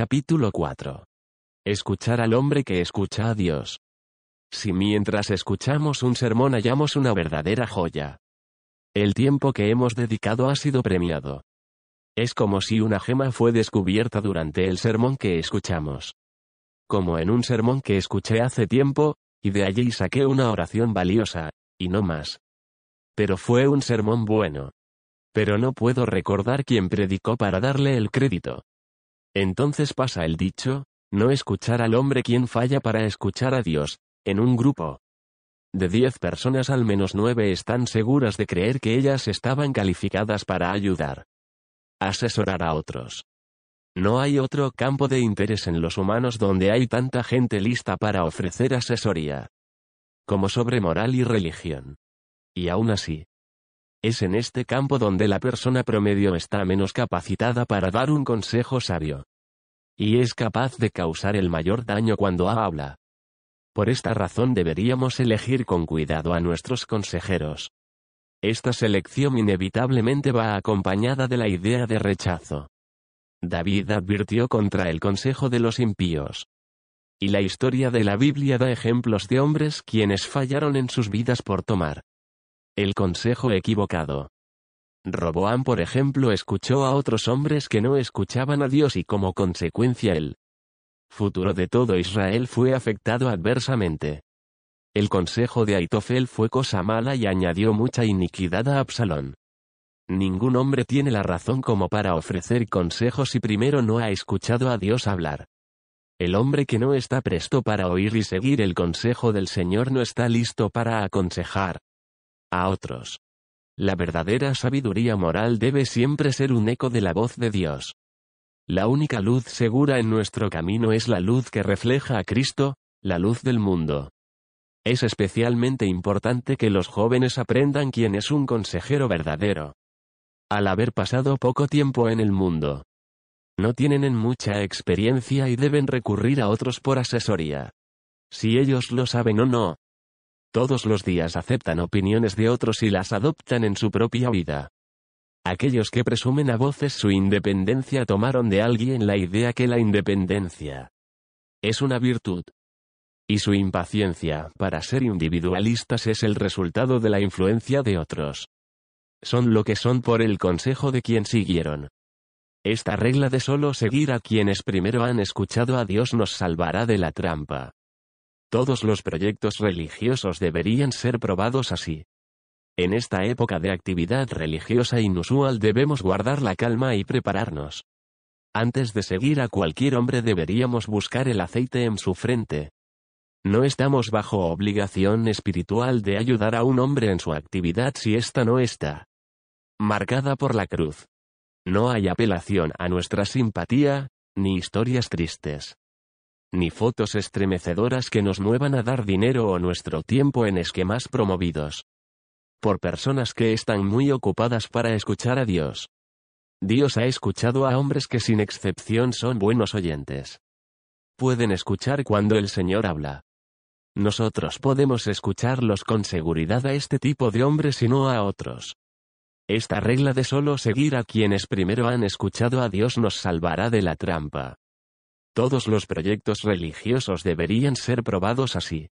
Capítulo 4. Escuchar al hombre que escucha a Dios. Si mientras escuchamos un sermón hallamos una verdadera joya. El tiempo que hemos dedicado ha sido premiado. Es como si una gema fue descubierta durante el sermón que escuchamos. Como en un sermón que escuché hace tiempo, y de allí saqué una oración valiosa, y no más. Pero fue un sermón bueno. Pero no puedo recordar quién predicó para darle el crédito. Entonces pasa el dicho, no escuchar al hombre quien falla para escuchar a Dios, en un grupo. De diez personas al menos nueve están seguras de creer que ellas estaban calificadas para ayudar. Asesorar a otros. No hay otro campo de interés en los humanos donde hay tanta gente lista para ofrecer asesoría. Como sobre moral y religión. Y aún así. Es en este campo donde la persona promedio está menos capacitada para dar un consejo sabio. Y es capaz de causar el mayor daño cuando habla. Por esta razón deberíamos elegir con cuidado a nuestros consejeros. Esta selección inevitablemente va acompañada de la idea de rechazo. David advirtió contra el consejo de los impíos. Y la historia de la Biblia da ejemplos de hombres quienes fallaron en sus vidas por tomar el consejo equivocado. Roboam por ejemplo escuchó a otros hombres que no escuchaban a Dios y como consecuencia el futuro de todo Israel fue afectado adversamente. El consejo de Aitofel fue cosa mala y añadió mucha iniquidad a Absalón. Ningún hombre tiene la razón como para ofrecer consejos si primero no ha escuchado a Dios hablar. El hombre que no está presto para oír y seguir el consejo del Señor no está listo para aconsejar a otros. La verdadera sabiduría moral debe siempre ser un eco de la voz de Dios. La única luz segura en nuestro camino es la luz que refleja a Cristo, la luz del mundo. Es especialmente importante que los jóvenes aprendan quién es un consejero verdadero. Al haber pasado poco tiempo en el mundo, no tienen en mucha experiencia y deben recurrir a otros por asesoría. Si ellos lo saben o no. Todos los días aceptan opiniones de otros y las adoptan en su propia vida. Aquellos que presumen a voces su independencia tomaron de alguien la idea que la independencia es una virtud. Y su impaciencia, para ser individualistas, es el resultado de la influencia de otros. Son lo que son por el consejo de quien siguieron. Esta regla de solo seguir a quienes primero han escuchado a Dios nos salvará de la trampa. Todos los proyectos religiosos deberían ser probados así. En esta época de actividad religiosa inusual debemos guardar la calma y prepararnos. Antes de seguir a cualquier hombre deberíamos buscar el aceite en su frente. No estamos bajo obligación espiritual de ayudar a un hombre en su actividad si ésta no está marcada por la cruz. No hay apelación a nuestra simpatía, ni historias tristes. Ni fotos estremecedoras que nos muevan a dar dinero o nuestro tiempo en esquemas promovidos por personas que están muy ocupadas para escuchar a Dios. Dios ha escuchado a hombres que sin excepción son buenos oyentes. Pueden escuchar cuando el Señor habla. Nosotros podemos escucharlos con seguridad a este tipo de hombres y no a otros. Esta regla de solo seguir a quienes primero han escuchado a Dios nos salvará de la trampa. Todos los proyectos religiosos deberían ser probados así.